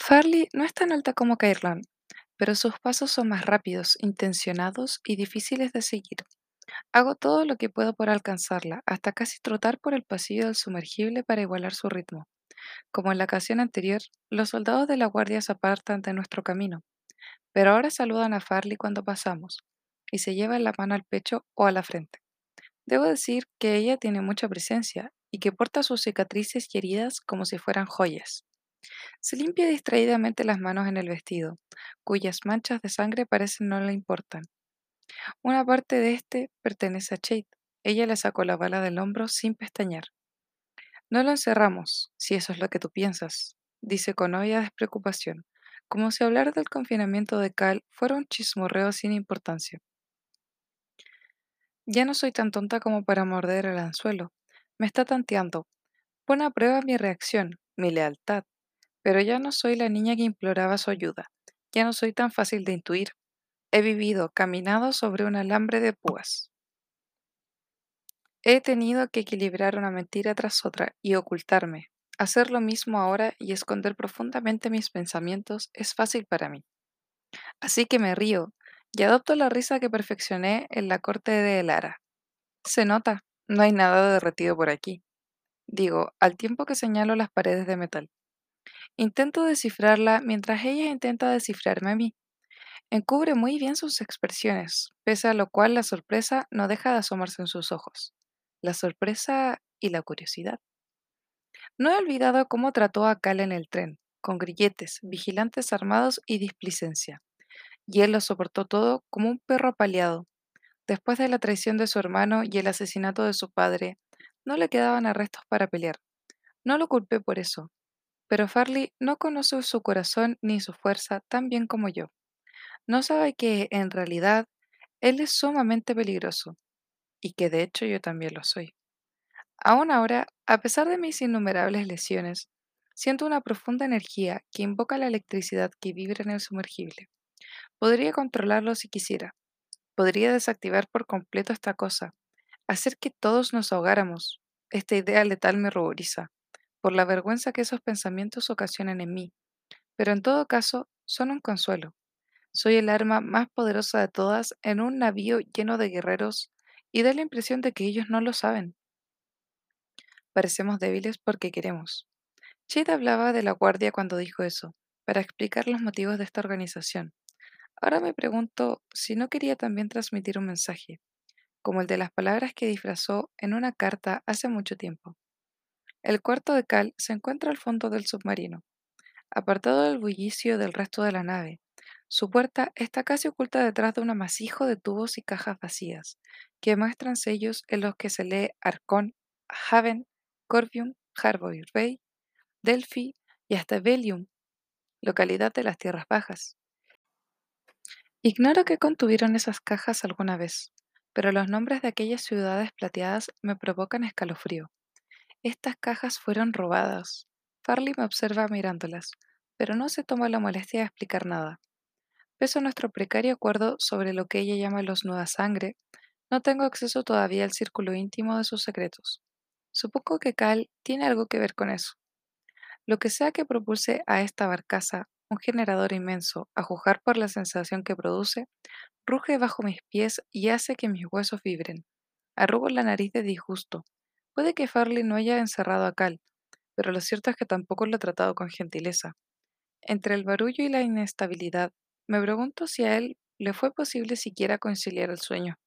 Farley no es tan alta como Cairlan, pero sus pasos son más rápidos, intencionados y difíciles de seguir. Hago todo lo que puedo por alcanzarla, hasta casi trotar por el pasillo del sumergible para igualar su ritmo. Como en la ocasión anterior, los soldados de la guardia se apartan de nuestro camino, pero ahora saludan a Farley cuando pasamos, y se llevan la mano al pecho o a la frente. Debo decir que ella tiene mucha presencia y que porta sus cicatrices y heridas como si fueran joyas. Se limpia distraídamente las manos en el vestido, cuyas manchas de sangre parecen no le importan. Una parte de este pertenece a Chait. Ella le sacó la bala del hombro sin pestañear. No lo encerramos, si eso es lo que tú piensas, dice con obvia despreocupación, como si hablar del confinamiento de Cal fuera un chismorreo sin importancia. Ya no soy tan tonta como para morder el anzuelo. Me está tanteando. Pone a prueba mi reacción, mi lealtad. Pero ya no soy la niña que imploraba su ayuda. Ya no soy tan fácil de intuir. He vivido, caminado sobre un alambre de púas. He tenido que equilibrar una mentira tras otra y ocultarme. Hacer lo mismo ahora y esconder profundamente mis pensamientos es fácil para mí. Así que me río y adopto la risa que perfeccioné en la corte de Elara. Se nota, no hay nada derretido por aquí. Digo, al tiempo que señalo las paredes de metal. Intento descifrarla mientras ella intenta descifrarme a mí. Encubre muy bien sus expresiones, pese a lo cual la sorpresa no deja de asomarse en sus ojos. La sorpresa y la curiosidad. No he olvidado cómo trató a Cal en el tren, con grilletes, vigilantes armados y displicencia. Y él lo soportó todo como un perro apaleado. Después de la traición de su hermano y el asesinato de su padre, no le quedaban arrestos para pelear. No lo culpé por eso, pero Farley no conoce su corazón ni su fuerza tan bien como yo. No sabe que, en realidad, él es sumamente peligroso, y que de hecho yo también lo soy. Aún ahora, a pesar de mis innumerables lesiones, siento una profunda energía que invoca la electricidad que vibra en el sumergible. Podría controlarlo si quisiera. Podría desactivar por completo esta cosa, hacer que todos nos ahogáramos. Esta idea letal me ruboriza, por la vergüenza que esos pensamientos ocasionan en mí. Pero en todo caso, son un consuelo. Soy el arma más poderosa de todas en un navío lleno de guerreros y da la impresión de que ellos no lo saben. Parecemos débiles porque queremos. Chade hablaba de la guardia cuando dijo eso, para explicar los motivos de esta organización. Ahora me pregunto si no quería también transmitir un mensaje, como el de las palabras que disfrazó en una carta hace mucho tiempo. El cuarto de Cal se encuentra al fondo del submarino, apartado del bullicio del resto de la nave. Su puerta está casi oculta detrás de un amasijo de tubos y cajas vacías, que muestran sellos en los que se lee Arcon, Haven, Corvium, Harbour Bay, Delphi y hasta Velium, localidad de las Tierras Bajas. Ignoro qué contuvieron esas cajas alguna vez, pero los nombres de aquellas ciudades plateadas me provocan escalofrío. Estas cajas fueron robadas. Farley me observa mirándolas, pero no se toma la molestia de explicar nada. Pese a nuestro precario acuerdo sobre lo que ella llama los nueva sangre, no tengo acceso todavía al círculo íntimo de sus secretos. Supongo que Cal tiene algo que ver con eso. Lo que sea que propulse a esta barcaza, un generador inmenso, a juzgar por la sensación que produce, ruge bajo mis pies y hace que mis huesos vibren. Arrugo la nariz de disgusto. Puede que Farley no haya encerrado a Cal, pero lo cierto es que tampoco lo ha tratado con gentileza. Entre el barullo y la inestabilidad, me pregunto si a él le fue posible siquiera conciliar el sueño.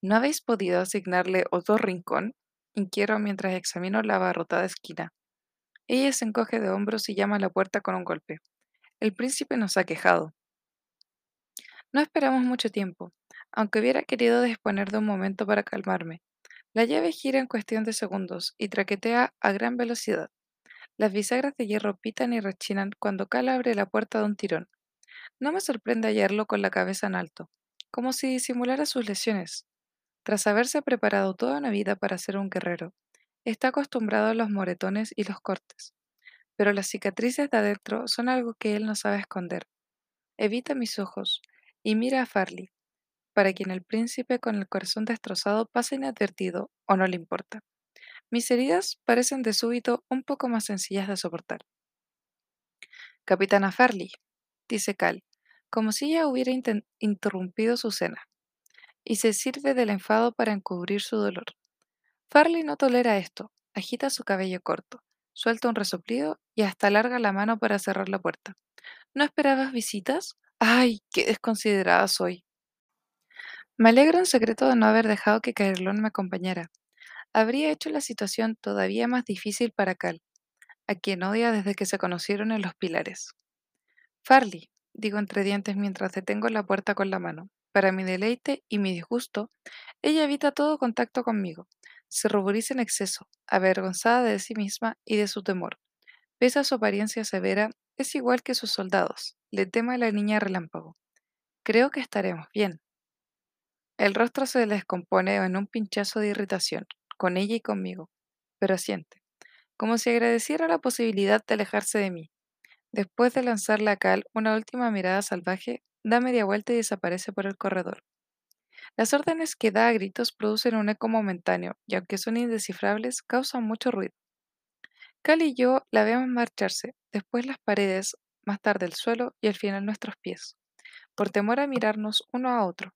¿No habéis podido asignarle otro rincón? inquiero mientras examino la abarrotada esquina. Ella se encoge de hombros y llama a la puerta con un golpe. El príncipe nos ha quejado. No esperamos mucho tiempo, aunque hubiera querido disponer de un momento para calmarme. La llave gira en cuestión de segundos y traquetea a gran velocidad. Las bisagras de hierro pitan y rechinan cuando Cal abre la puerta de un tirón. No me sorprende hallarlo con la cabeza en alto, como si disimulara sus lesiones. Tras haberse preparado toda una vida para ser un guerrero, está acostumbrado a los moretones y los cortes. Pero las cicatrices de adentro son algo que él no sabe esconder. Evita mis ojos y mira a Farley, para quien el príncipe con el corazón destrozado pasa inadvertido o no le importa. Mis heridas parecen de súbito un poco más sencillas de soportar. Capitana Farley, dice Cal, como si ella hubiera interrumpido su cena, y se sirve del enfado para encubrir su dolor. Farley no tolera esto, agita su cabello corto, suelta un resoplido y hasta alarga la mano para cerrar la puerta. ¿No esperabas visitas? ¡Ay, qué desconsiderada soy! Me alegro en secreto de no haber dejado que Caerlón me acompañara. Habría hecho la situación todavía más difícil para Cal, a quien odia desde que se conocieron en los pilares. Farley, digo entre dientes mientras detengo la puerta con la mano. Para mi deleite y mi disgusto, ella evita todo contacto conmigo. Se ruboriza en exceso, avergonzada de sí misma y de su temor. Pese a su apariencia severa, es igual que sus soldados. Le teme a la niña relámpago. Creo que estaremos bien. El rostro se descompone en un pinchazo de irritación, con ella y conmigo, pero asiente, como si agradeciera la posibilidad de alejarse de mí. Después de lanzarle a Cal una última mirada salvaje, da media vuelta y desaparece por el corredor. Las órdenes que da a gritos producen un eco momentáneo y aunque son indescifrables, causan mucho ruido. Cal y yo la vemos marcharse, después las paredes, más tarde el suelo y al final nuestros pies, por temor a mirarnos uno a otro,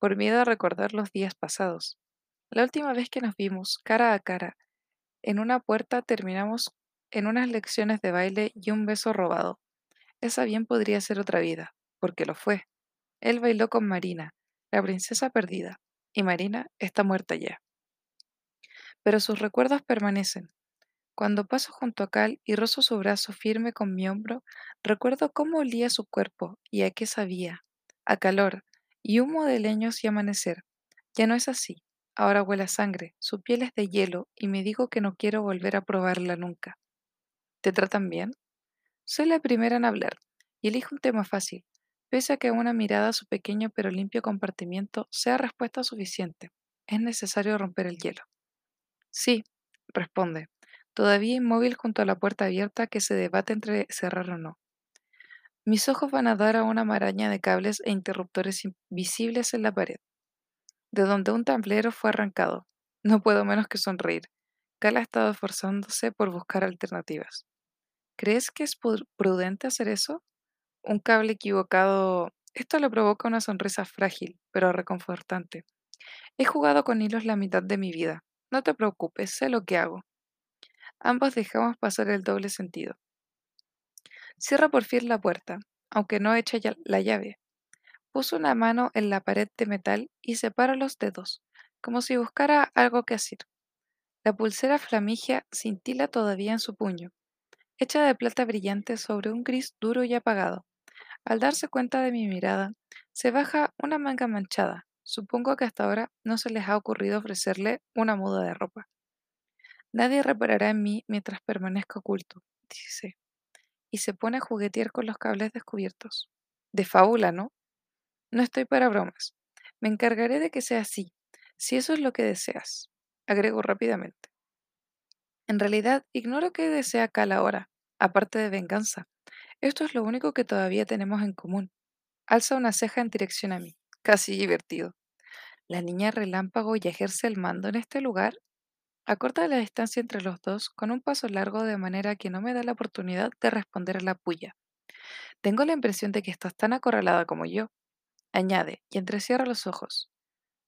por miedo a recordar los días pasados. La última vez que nos vimos cara a cara en una puerta terminamos en unas lecciones de baile y un beso robado. Esa bien podría ser otra vida, porque lo fue. Él bailó con Marina, la princesa perdida, y Marina está muerta ya. Pero sus recuerdos permanecen. Cuando paso junto a Cal y rozo su brazo firme con mi hombro, recuerdo cómo olía su cuerpo y a qué sabía, a calor y humo de leños y amanecer. Ya no es así. Ahora huele a sangre, su piel es de hielo y me digo que no quiero volver a probarla nunca. ¿Te tratan bien? Soy la primera en hablar y elijo un tema fácil, pese a que una mirada a su pequeño pero limpio compartimiento sea respuesta suficiente. Es necesario romper el hielo. Sí, responde, todavía inmóvil junto a la puerta abierta que se debate entre cerrar o no. Mis ojos van a dar a una maraña de cables e interruptores invisibles en la pared, de donde un tablero fue arrancado. No puedo menos que sonreír. Cal ha estado esforzándose por buscar alternativas. ¿Crees que es prudente hacer eso? Un cable equivocado. Esto le provoca una sonrisa frágil, pero reconfortante. He jugado con hilos la mitad de mi vida. No te preocupes, sé lo que hago. Ambos dejamos pasar el doble sentido. Cierra por fin la puerta, aunque no echa ya- la llave. Puso una mano en la pared de metal y separa los dedos, como si buscara algo que hacer. La pulsera flamigia cintila todavía en su puño, hecha de plata brillante sobre un gris duro y apagado. Al darse cuenta de mi mirada, se baja una manga manchada. Supongo que hasta ahora no se les ha ocurrido ofrecerle una muda de ropa. Nadie reparará en mí mientras permanezca oculto, dice, y se pone a juguetear con los cables descubiertos. De fábula, ¿no? No estoy para bromas. Me encargaré de que sea así, si eso es lo que deseas, agrego rápidamente. En realidad, ignoro qué desea Cal ahora, aparte de venganza. Esto es lo único que todavía tenemos en común. Alza una ceja en dirección a mí, casi divertido. La niña relámpago y ejerce el mando en este lugar. Acorta la distancia entre los dos con un paso largo de manera que no me da la oportunidad de responder a la puya. Tengo la impresión de que estás tan acorralada como yo. Añade, y entrecierra los ojos.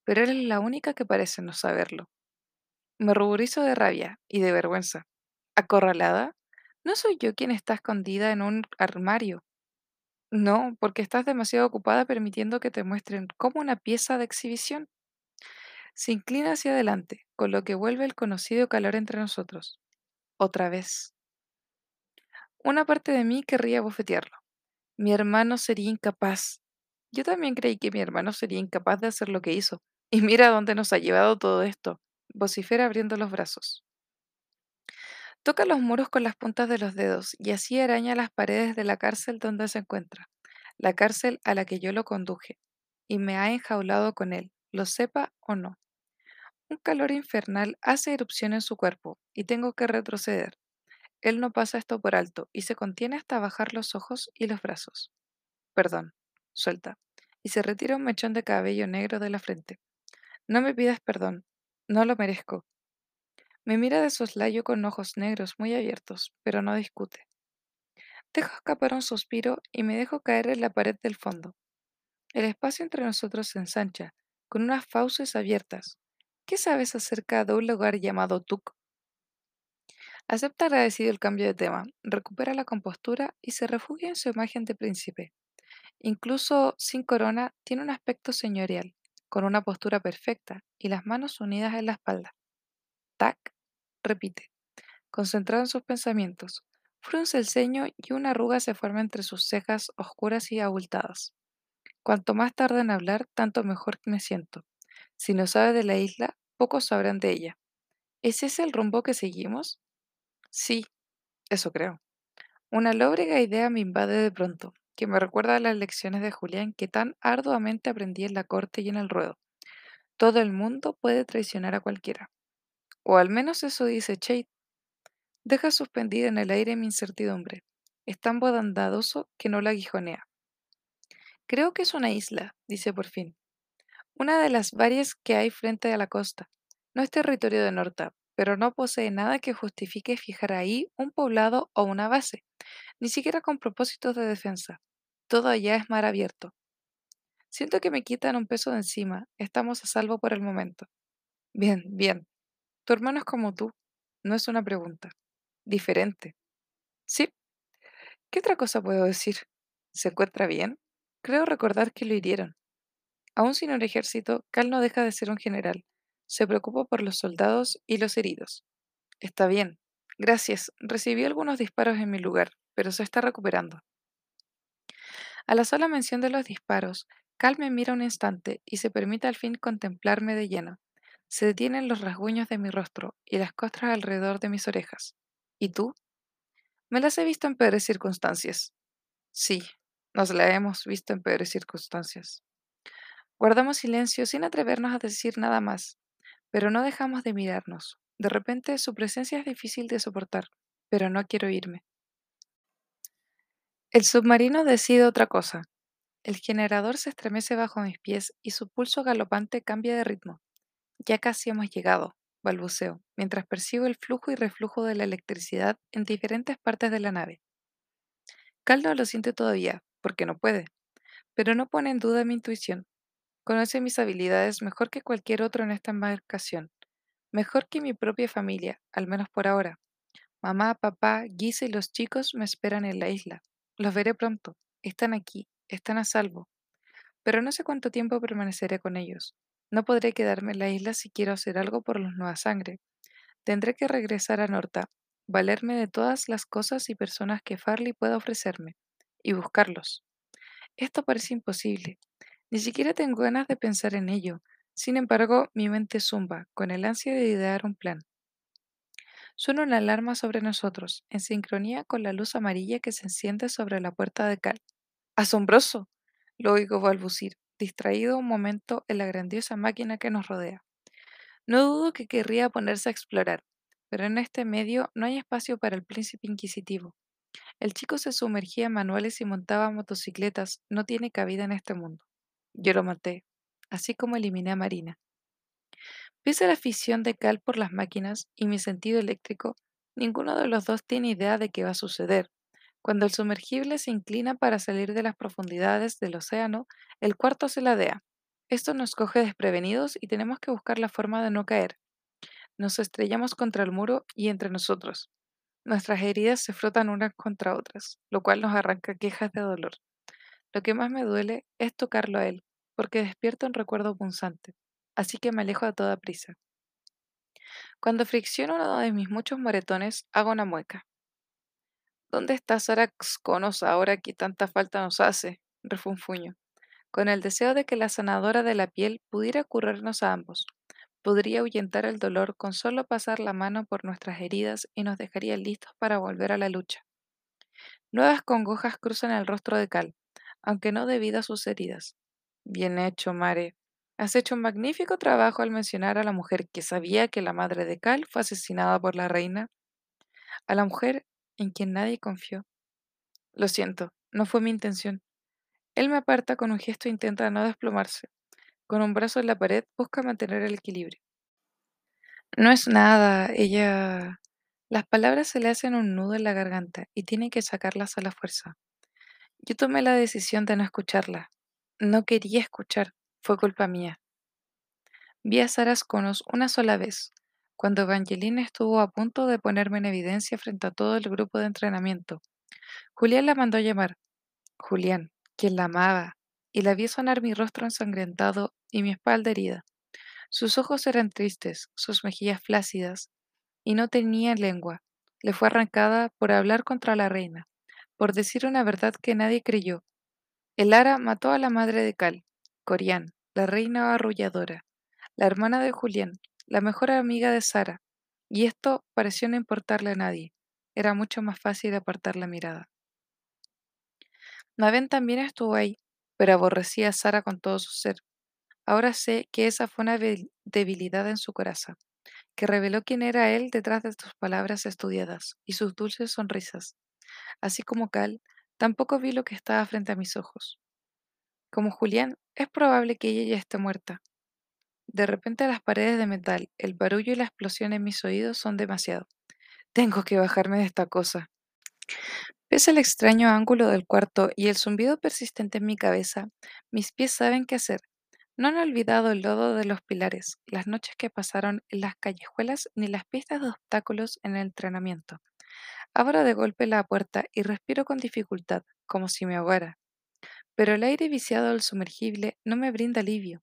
Pero eres la única que parece no saberlo. Me ruborizo de rabia y de vergüenza. ¿Acorralada? No soy yo quien está escondida en un armario. No, porque estás demasiado ocupada permitiendo que te muestren como una pieza de exhibición. Se inclina hacia adelante, con lo que vuelve el conocido calor entre nosotros. Otra vez. Una parte de mí querría bofetearlo. Mi hermano sería incapaz. Yo también creí que mi hermano sería incapaz de hacer lo que hizo. Y mira dónde nos ha llevado todo esto. Vocifera abriendo los brazos. Toca los muros con las puntas de los dedos y así araña las paredes de la cárcel donde se encuentra, la cárcel a la que yo lo conduje, y me ha enjaulado con él, lo sepa o no. Un calor infernal hace erupción en su cuerpo y tengo que retroceder. Él no pasa esto por alto y se contiene hasta bajar los ojos y los brazos. Perdón, suelta, y se retira un mechón de cabello negro de la frente. No me pidas perdón, no lo merezco. Me mira de soslayo con ojos negros muy abiertos, pero no discute. Dejo escapar un suspiro y me dejo caer en la pared del fondo. El espacio entre nosotros se ensancha, con unas fauces abiertas. ¿Qué sabes acerca de un lugar llamado Tuk? Acepta agradecido el cambio de tema, recupera la compostura y se refugia en su imagen de príncipe. Incluso sin corona, tiene un aspecto señorial, con una postura perfecta y las manos unidas en la espalda. Tac, repite, concentrado en sus pensamientos. Frunce el ceño y una arruga se forma entre sus cejas oscuras y abultadas. Cuanto más tarde en hablar, tanto mejor me siento. Si no sabe de la isla, pocos sabrán de ella. ¿Es ese el rumbo que seguimos? Sí, eso creo. Una lóbrega idea me invade de pronto, que me recuerda a las lecciones de Julián que tan arduamente aprendí en la corte y en el ruedo. Todo el mundo puede traicionar a cualquiera. O al menos eso dice Chade. Deja suspendida en el aire mi incertidumbre. Es tan bondadoso que no la aguijonea. Creo que es una isla, dice por fin. Una de las varias que hay frente a la costa. No es territorio de Norta, pero no posee nada que justifique fijar ahí un poblado o una base, ni siquiera con propósitos de defensa. Todo allá es mar abierto. Siento que me quitan un peso de encima. Estamos a salvo por el momento. Bien, bien. Tu hermano es como tú. No es una pregunta. Diferente. Sí. ¿Qué otra cosa puedo decir? ¿Se encuentra bien? Creo recordar que lo hirieron. Aún sin un ejército, Cal no deja de ser un general. Se preocupa por los soldados y los heridos. Está bien. Gracias. Recibí algunos disparos en mi lugar, pero se está recuperando. A la sola mención de los disparos, Cal me mira un instante y se permite al fin contemplarme de lleno. Se detienen los rasguños de mi rostro y las costras alrededor de mis orejas. ¿Y tú? Me las he visto en peores circunstancias. Sí, nos la hemos visto en peores circunstancias. Guardamos silencio sin atrevernos a decir nada más, pero no dejamos de mirarnos. De repente su presencia es difícil de soportar, pero no quiero irme. El submarino decide otra cosa. El generador se estremece bajo mis pies y su pulso galopante cambia de ritmo. Ya casi hemos llegado, balbuceo, mientras percibo el flujo y reflujo de la electricidad en diferentes partes de la nave. Cal no lo siente todavía, porque no puede, pero no pone en duda mi intuición. Conoce mis habilidades mejor que cualquier otro en esta embarcación, mejor que mi propia familia, al menos por ahora. Mamá, papá, Guisa y los chicos me esperan en la isla. Los veré pronto. Están aquí, están a salvo. Pero no sé cuánto tiempo permaneceré con ellos. No podré quedarme en la isla si quiero hacer algo por los Nueva Sangre. Tendré que regresar a Norta, valerme de todas las cosas y personas que Farley pueda ofrecerme, y buscarlos. Esto parece imposible. Ni siquiera tengo ganas de pensar en ello. Sin embargo, mi mente zumba, con el ansia de idear un plan. Suena una alarma sobre nosotros, en sincronía con la luz amarilla que se enciende sobre la puerta de cal. ¡Asombroso! Lo oigo balbucir, distraído un momento en la grandiosa máquina que nos rodea. No dudo que querría ponerse a explorar, pero en este medio no hay espacio para el príncipe inquisitivo. El chico se sumergía en manuales y montaba motocicletas, no tiene cabida en este mundo. Yo lo maté, así como eliminé a Marina. Pese a la afición de Cal por las máquinas y mi sentido eléctrico, ninguno de los dos tiene idea de qué va a suceder. Cuando el sumergible se inclina para salir de las profundidades del océano, el cuarto se ladea. Esto nos coge desprevenidos y tenemos que buscar la forma de no caer. Nos estrellamos contra el muro y entre nosotros. Nuestras heridas se frotan unas contra otras, lo cual nos arranca quejas de dolor. Lo que más me duele es tocarlo a él, porque despierta un recuerdo punzante, así que me alejo a toda prisa. Cuando fricciono uno de mis muchos moretones, hago una mueca. ¿Dónde está Sarax Conos ahora que tanta falta nos hace? refunfuño, con el deseo de que la sanadora de la piel pudiera curarnos a ambos. Podría ahuyentar el dolor con solo pasar la mano por nuestras heridas y nos dejaría listos para volver a la lucha. Nuevas congojas cruzan el rostro de Cal, aunque no debido a sus heridas. Bien hecho, Mare. Has hecho un magnífico trabajo al mencionar a la mujer que sabía que la madre de Cal fue asesinada por la reina, a la mujer en quien nadie confió. Lo siento, no fue mi intención. Él me aparta con un gesto e intenta no desplomarse. Con un brazo en la pared busca mantener el equilibrio. No es nada, ella... Las palabras se le hacen un nudo en la garganta y tiene que sacarlas a la fuerza. Yo tomé la decisión de no escucharla. No quería escuchar. Fue culpa mía. Vi a Sara Skonos una sola vez, cuando Evangeline estuvo a punto de ponerme en evidencia frente a todo el grupo de entrenamiento. Julián la mandó llamar. Julián, quien la amaba, y la vi sonar mi rostro ensangrentado y mi espalda herida. Sus ojos eran tristes, sus mejillas flácidas, y no tenía lengua. Le fue arrancada por hablar contra la reina, por decir una verdad que nadie creyó. El Ara mató a la madre de Cal, Corián, la reina arrulladora, la hermana de Julián, la mejor amiga de Sara, y esto pareció no importarle a nadie. Era mucho más fácil apartar la mirada. Maven también estuvo ahí, pero aborrecía a Sara con todo su ser. Ahora sé que esa fue una debil- debilidad en su corazón, que reveló quién era él detrás de sus palabras estudiadas y sus dulces sonrisas. Así como Cal, tampoco vi lo que estaba frente a mis ojos. Como Julián, es probable que ella ya esté muerta. De repente las paredes de metal, el barullo y la explosión en mis oídos son demasiado. Tengo que bajarme de esta cosa. Pese al extraño ángulo del cuarto y el zumbido persistente en mi cabeza, mis pies saben qué hacer. No han olvidado el lodo de los pilares, las noches que pasaron en las callejuelas ni las pistas de obstáculos en el entrenamiento. Abro de golpe la puerta y respiro con dificultad, como si me ahogara. Pero el aire viciado del sumergible no me brinda alivio.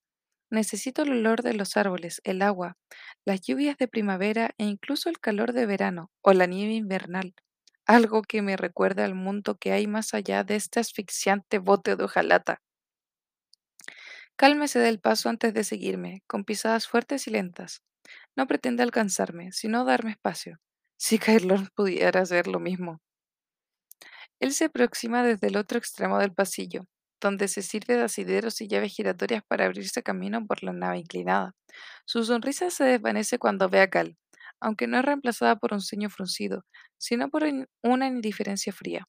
Necesito el olor de los árboles, el agua, las lluvias de primavera e incluso el calor de verano o la nieve invernal. Algo que me recuerde al mundo que hay más allá de este asfixiante bote de hojalata. Cálmese del paso antes de seguirme, con pisadas fuertes y lentas. No pretende alcanzarme, sino darme espacio. Si Caerlón pudiera hacer lo mismo. Él se aproxima desde el otro extremo del pasillo, donde se sirve de asideros y llaves giratorias para abrirse camino por la nave inclinada. Su sonrisa se desvanece cuando ve a Cal, aunque no es reemplazada por un ceño fruncido, sino por una indiferencia fría.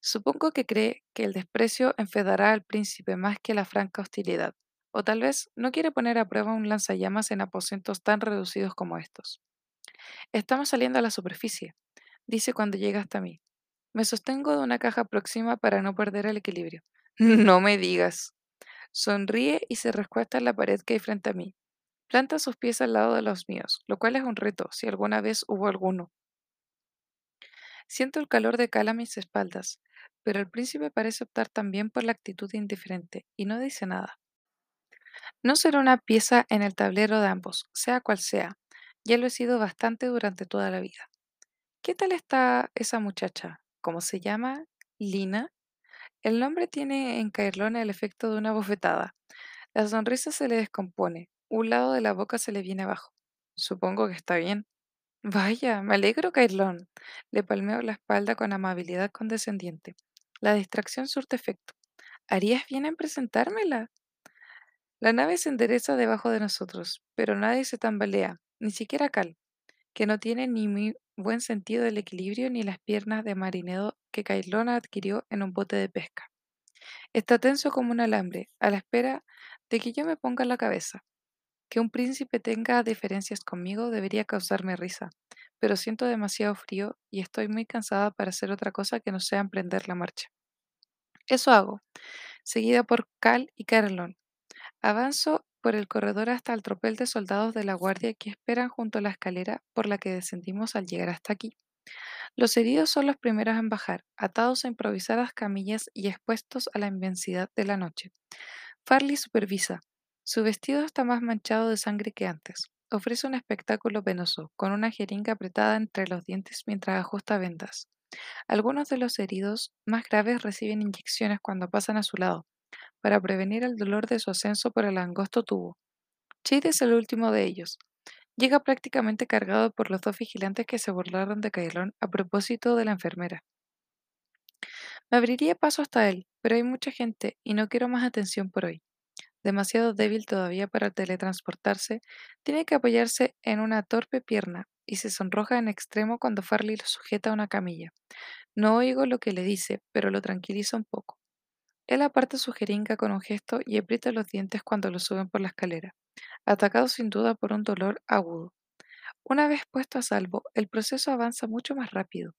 Supongo que cree que el desprecio enfedará al príncipe más que la franca hostilidad, o tal vez no quiere poner a prueba un lanzallamas en aposentos tan reducidos como estos. Estamos saliendo a la superficie, dice cuando llega hasta mí. Me sostengo de una caja próxima para no perder el equilibrio. No me digas. Sonríe y se recuesta en la pared que hay frente a mí. Planta sus pies al lado de los míos, lo cual es un reto, si alguna vez hubo alguno. Siento el calor de Cal a mis espaldas, pero el príncipe parece optar también por la actitud indiferente y no dice nada. No será una pieza en el tablero de ambos, sea cual sea. Ya lo he sido bastante durante toda la vida. ¿Qué tal está esa muchacha? ¿Cómo se llama? Lina. El nombre tiene en Caerlona el efecto de una bofetada. La sonrisa se le descompone, un lado de la boca se le viene abajo. Supongo que está bien. Vaya, me alegro, Caerlón. Le palmeo la espalda con amabilidad condescendiente. La distracción surte efecto. ¿Harías bien en presentármela? La nave se endereza debajo de nosotros, pero nadie se tambalea, ni siquiera Cal, que no tiene ni muy buen sentido del equilibrio ni las piernas de marinero que Caerlón adquirió en un bote de pesca. Está tenso como un alambre, a la espera de que yo me ponga la cabeza. Que un príncipe tenga diferencias conmigo debería causarme risa, pero siento demasiado frío y estoy muy cansada para hacer otra cosa que no sea emprender la marcha. Eso hago, seguida por Cal y Carolón. Avanzo por el corredor hasta el tropel de soldados de la guardia que esperan junto a la escalera por la que descendimos al llegar hasta aquí. Los heridos son los primeros en bajar, atados a improvisadas camillas y expuestos a la inmensidad de la noche. Farley supervisa. Su vestido está más manchado de sangre que antes. Ofrece un espectáculo penoso, con una jeringa apretada entre los dientes mientras ajusta vendas. Algunos de los heridos más graves reciben inyecciones cuando pasan a su lado, para prevenir el dolor de su ascenso por el angosto tubo. Chade es el último de ellos. Llega prácticamente cargado por los dos vigilantes que se burlaron de Cailón a propósito de la enfermera. Me abriría paso hasta él, pero hay mucha gente y no quiero más atención por hoy. Demasiado débil todavía para teletransportarse, tiene que apoyarse en una torpe pierna y se sonroja en extremo cuando Farley lo sujeta a una camilla. No oigo lo que le dice, pero lo tranquiliza un poco. Él aparta su jeringa con un gesto y aprieta los dientes cuando lo suben por la escalera, atacado sin duda por un dolor agudo. Una vez puesto a salvo, el proceso avanza mucho más rápido.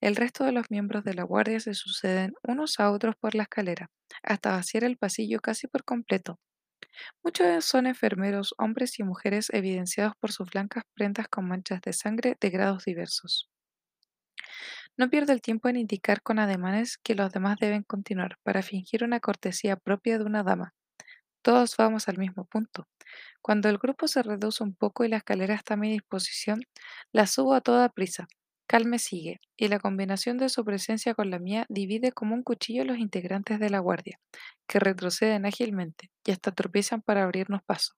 El resto de los miembros de la guardia se suceden unos a otros por la escalera, hasta vaciar el pasillo casi por completo. Muchos son enfermeros, hombres y mujeres evidenciados por sus blancas prendas con manchas de sangre de grados diversos. No pierdo el tiempo en indicar con ademanes que los demás deben continuar para fingir una cortesía propia de una dama. Todos vamos al mismo punto. Cuando el grupo se reduce un poco y la escalera está a mi disposición, la subo a toda prisa. Cal me sigue, y la combinación de su presencia con la mía divide como un cuchillo los integrantes de la guardia, que retroceden ágilmente y hasta tropiezan para abrirnos paso.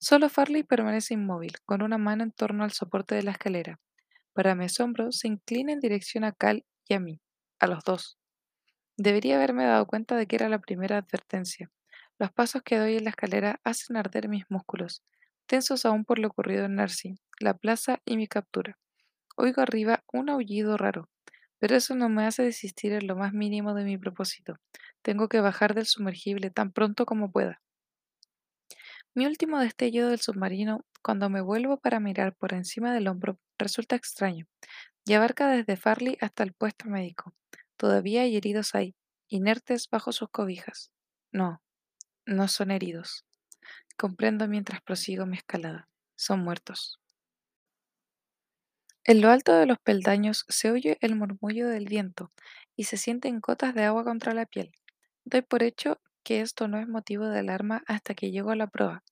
Solo Farley permanece inmóvil, con una mano en torno al soporte de la escalera. Para mi asombro, se inclina en dirección a Cal y a mí, a los dos. Debería haberme dado cuenta de que era la primera advertencia. Los pasos que doy en la escalera hacen arder mis músculos, tensos aún por lo ocurrido en Narcy, la plaza y mi captura. Oigo arriba un aullido raro, pero eso no me hace desistir en lo más mínimo de mi propósito. Tengo que bajar del sumergible tan pronto como pueda. Mi último destello del submarino, cuando me vuelvo para mirar por encima del hombro, resulta extraño y abarca desde Farley hasta el puesto médico. Todavía hay heridos ahí, inertes bajo sus cobijas. No, no son heridos. Comprendo mientras prosigo mi escalada. Son muertos. En lo alto de los peldaños se oye el murmullo del viento y se sienten gotas de agua contra la piel. Doy por hecho que esto no es motivo de alarma hasta que llego a la proa,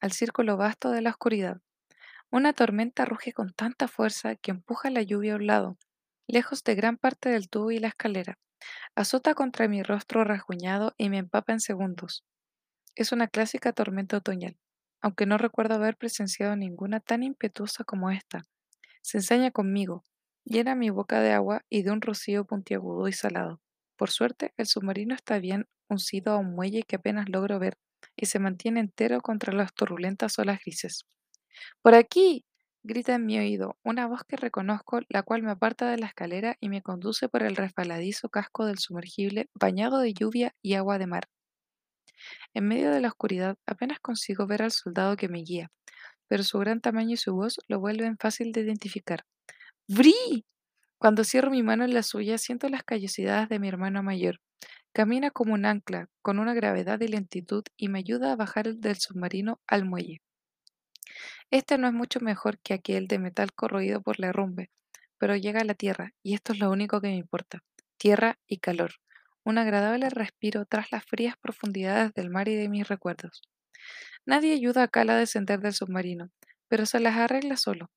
al círculo vasto de la oscuridad. Una tormenta ruge con tanta fuerza que empuja la lluvia a un lado, lejos de gran parte del tubo y la escalera. Azota contra mi rostro rasguñado y me empapa en segundos. Es una clásica tormenta otoñal, aunque no recuerdo haber presenciado ninguna tan impetuosa como esta. Se ensaña conmigo, llena mi boca de agua y de un rocío puntiagudo y salado. Por suerte, el submarino está bien uncido a un muelle que apenas logro ver y se mantiene entero contra las turbulentas olas grises. ¡Por aquí! grita en mi oído una voz que reconozco, la cual me aparta de la escalera y me conduce por el resbaladizo casco del sumergible bañado de lluvia y agua de mar. En medio de la oscuridad apenas consigo ver al soldado que me guía, pero su gran tamaño y su voz lo vuelven fácil de identificar. ¡Bri! Cuando cierro mi mano en la suya, siento las callosidades de mi hermano mayor. Camina como un ancla, con una gravedad y lentitud, y me ayuda a bajar del submarino al muelle. Este no es mucho mejor que aquel de metal corroído por la herrumbe, pero llega a la tierra, y esto es lo único que me importa. Tierra y calor. Un agradable respiro tras las frías profundidades del mar y de mis recuerdos. Nadie ayuda a Cal a descender del submarino, pero se las arregla solo.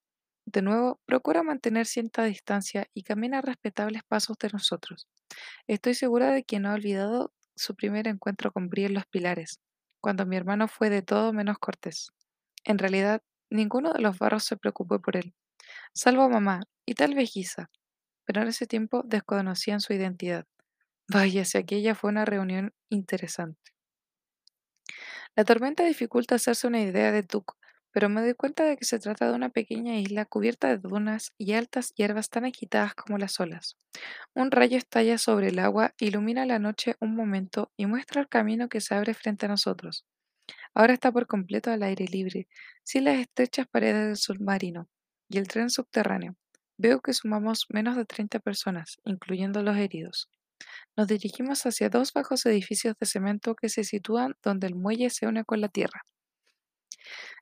De nuevo, procura mantener cierta distancia y camina a respetables pasos de nosotros. Estoy segura de que no ha olvidado su primer encuentro con Brie en los pilares, cuando mi hermano fue de todo menos cortés. En realidad, ninguno de los barros se preocupó por él, salvo mamá y tal vez Giza, pero en ese tiempo desconocían su identidad. Vaya, si aquella fue una reunión interesante. La tormenta dificulta hacerse una idea de Tuk, pero me doy cuenta de que se trata de una pequeña isla cubierta de dunas y altas hierbas tan agitadas como las olas. Un rayo estalla sobre el agua, ilumina la noche un momento y muestra el camino que se abre frente a nosotros. Ahora está por completo al aire libre, sin las estrechas paredes del submarino y el tren subterráneo. Veo que sumamos menos de 30 personas, incluyendo los heridos. Nos dirigimos hacia dos bajos edificios de cemento que se sitúan donde el muelle se une con la tierra.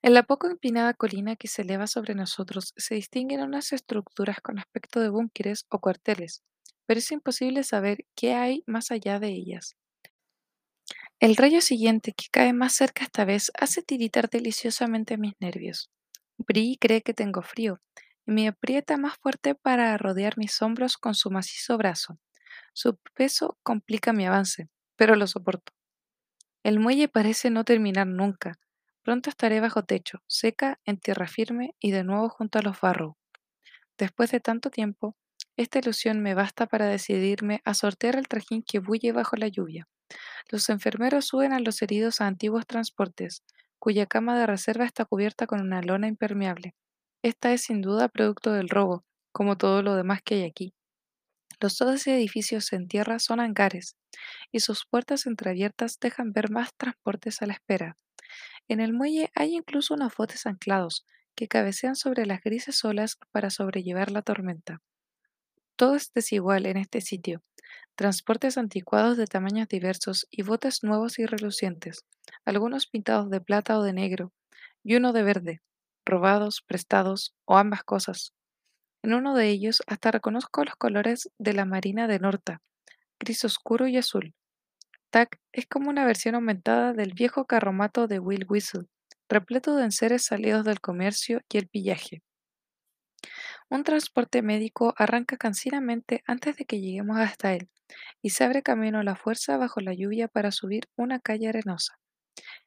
En la poco empinada colina que se eleva sobre nosotros se distinguen unas estructuras con aspecto de búnkeres o cuarteles, pero es imposible saber qué hay más allá de ellas. El rayo siguiente, que cae más cerca esta vez, hace tiritar deliciosamente mis nervios. Bri cree que tengo frío y me aprieta más fuerte para rodear mis hombros con su macizo brazo. Su peso complica mi avance, pero lo soporto. El muelle parece no terminar nunca. Pronto estaré bajo techo, seca, en tierra firme y de nuevo junto a los Barrow. Después de tanto tiempo, esta ilusión me basta para decidirme a sortear el trajín que bulle bajo la lluvia. Los enfermeros suben a los heridos a antiguos transportes, cuya cama de reserva está cubierta con una lona impermeable. Esta es sin duda producto del robo, como todo lo demás que hay aquí. Los dos edificios en tierra son hangares, y sus puertas entreabiertas dejan ver más transportes a la espera. En el muelle hay incluso unos botes anclados, que cabecean sobre las grises olas para sobrellevar la tormenta. Todo es desigual en este sitio. Transportes anticuados de tamaños diversos y botes nuevos y relucientes, algunos pintados de plata o de negro, y uno de verde, robados, prestados o ambas cosas. En uno de ellos hasta reconozco los colores de la marina de Norta, gris oscuro y azul. Tac es como una versión aumentada del viejo carromato de Will Whistle, repleto de enseres salidos del comercio y el pillaje. Un transporte médico arranca cansinamente antes de que lleguemos hasta él y se abre camino a la fuerza bajo la lluvia para subir una calle arenosa.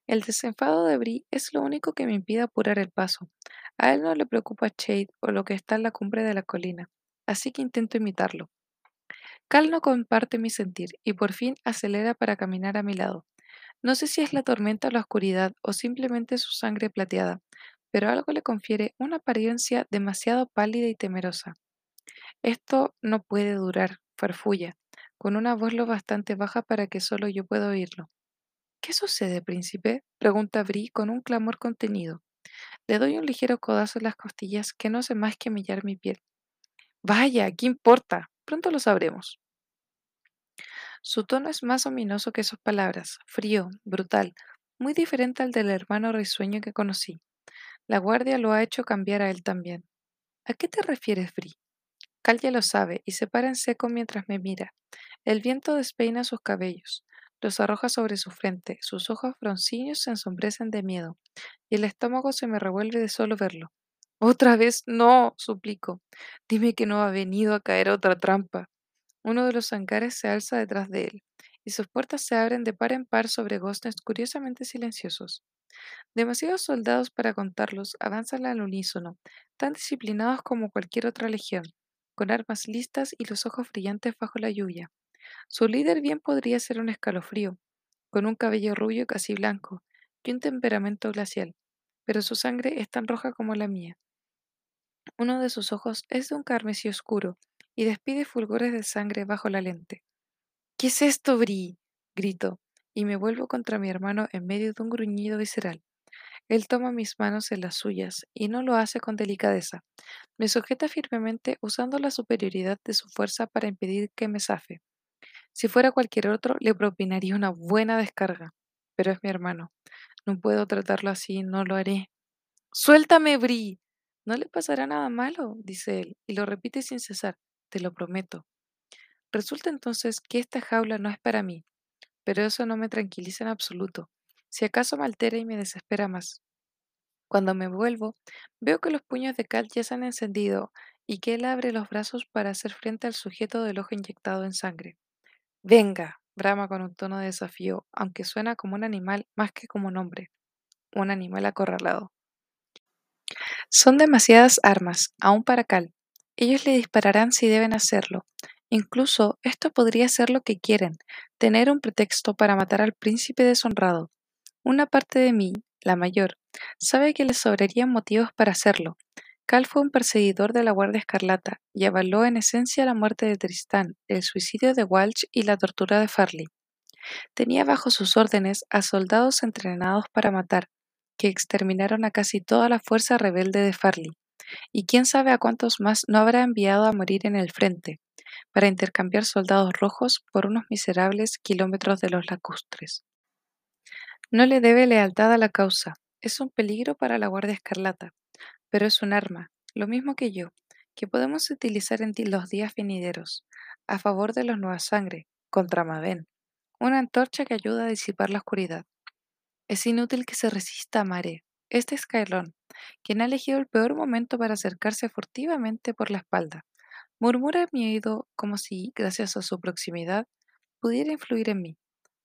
El desenfado de Brie es lo único que me impide apurar el paso. A él no le preocupa Shade o lo que está en la cumbre de la colina, así que intento imitarlo. Cal no comparte mi sentir y por fin acelera para caminar a mi lado. No sé si es la tormenta o la oscuridad o simplemente su sangre plateada, pero algo le confiere una apariencia demasiado pálida y temerosa. Esto no puede durar, farfulla, con una voz lo bastante baja para que solo yo pueda oírlo. ¿Qué sucede, príncipe? pregunta Brie con un clamor contenido. Le doy un ligero codazo en las costillas que no hace más que millar mi piel. Vaya, ¿qué importa? Pronto lo sabremos. Su tono es más ominoso que sus palabras, frío, brutal, muy diferente al del hermano risueño que conocí. La guardia lo ha hecho cambiar a él también. ¿A qué te refieres, Bri? Cal ya lo sabe y se para en seco mientras me mira. El viento despeina sus cabellos, los arroja sobre su frente, sus ojos broncíneos se ensombrecen de miedo, y el estómago se me revuelve de solo verlo. Otra vez no, suplico. Dime que no ha venido a caer otra trampa. Uno de los hangares se alza detrás de él, y sus puertas se abren de par en par sobre goznes curiosamente silenciosos. Demasiados soldados para contarlos avanzan al unísono, tan disciplinados como cualquier otra legión, con armas listas y los ojos brillantes bajo la lluvia. Su líder bien podría ser un escalofrío, con un cabello rubio casi blanco y un temperamento glacial, pero su sangre es tan roja como la mía. Uno de sus ojos es de un carmesí oscuro y despide fulgores de sangre bajo la lente. ¿Qué es esto, Bri? grito, y me vuelvo contra mi hermano en medio de un gruñido visceral. Él toma mis manos en las suyas y no lo hace con delicadeza. Me sujeta firmemente usando la superioridad de su fuerza para impedir que me zafe. Si fuera cualquier otro, le propinaría una buena descarga. Pero es mi hermano. No puedo tratarlo así, no lo haré. Suéltame, Bri. No le pasará nada malo, dice él, y lo repite sin cesar. Te lo prometo. Resulta entonces que esta jaula no es para mí, pero eso no me tranquiliza en absoluto. Si acaso me altera y me desespera más. Cuando me vuelvo, veo que los puños de Cal ya se han encendido y que él abre los brazos para hacer frente al sujeto del ojo inyectado en sangre. Venga, brama con un tono de desafío, aunque suena como un animal más que como un hombre, un animal acorralado. Son demasiadas armas, aún para Cal. Ellos le dispararán si deben hacerlo. Incluso esto podría ser lo que quieren, tener un pretexto para matar al príncipe deshonrado. Una parte de mí, la mayor, sabe que les sobrarían motivos para hacerlo. Cal fue un perseguidor de la Guardia Escarlata y avaló en esencia la muerte de Tristán, el suicidio de Walsh y la tortura de Farley. Tenía bajo sus órdenes a soldados entrenados para matar, que exterminaron a casi toda la fuerza rebelde de Farley, y quién sabe a cuántos más no habrá enviado a morir en el frente, para intercambiar soldados rojos por unos miserables kilómetros de los lacustres. No le debe lealtad a la causa, es un peligro para la Guardia Escarlata, pero es un arma, lo mismo que yo, que podemos utilizar en los días venideros, a favor de los Nueva Sangre, contra Maven, una antorcha que ayuda a disipar la oscuridad. Es inútil que se resista a Mare, este es Kaelon, quien ha elegido el peor momento para acercarse furtivamente por la espalda. Murmura en mi oído como si, gracias a su proximidad, pudiera influir en mí.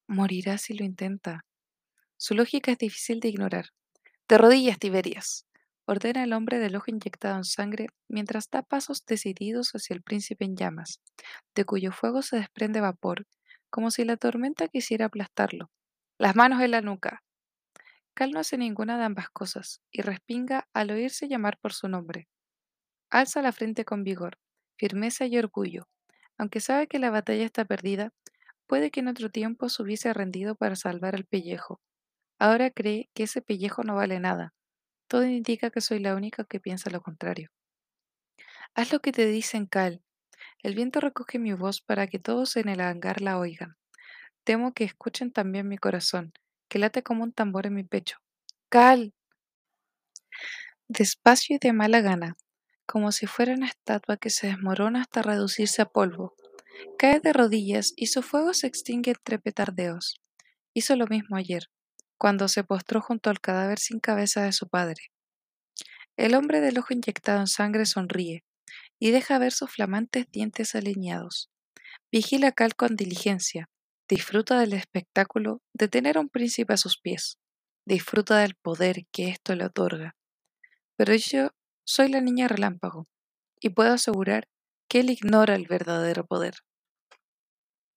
Morirá si lo intenta. Su lógica es difícil de ignorar. De rodillas, Tiberias, ordena el hombre del ojo inyectado en sangre mientras da pasos decididos hacia el príncipe en llamas, de cuyo fuego se desprende vapor, como si la tormenta quisiera aplastarlo. Las manos en la nuca. Cal no hace ninguna de ambas cosas y respinga al oírse llamar por su nombre. Alza la frente con vigor, firmeza y orgullo. Aunque sabe que la batalla está perdida, puede que en otro tiempo se hubiese rendido para salvar el pellejo, Ahora cree que ese pellejo no vale nada. Todo indica que soy la única que piensa lo contrario. Haz lo que te dicen, Cal. El viento recoge mi voz para que todos en el hangar la oigan. Temo que escuchen también mi corazón, que late como un tambor en mi pecho. Cal. Despacio y de mala gana, como si fuera una estatua que se desmorona hasta reducirse a polvo. Cae de rodillas y su fuego se extingue entre petardeos. Hizo lo mismo ayer, cuando se postró junto al cadáver sin cabeza de su padre. El hombre del ojo inyectado en sangre sonríe y deja ver sus flamantes dientes alineados. Vigila Cal con diligencia, disfruta del espectáculo de tener a un príncipe a sus pies, disfruta del poder que esto le otorga. Pero yo soy la niña relámpago y puedo asegurar que él ignora el verdadero poder.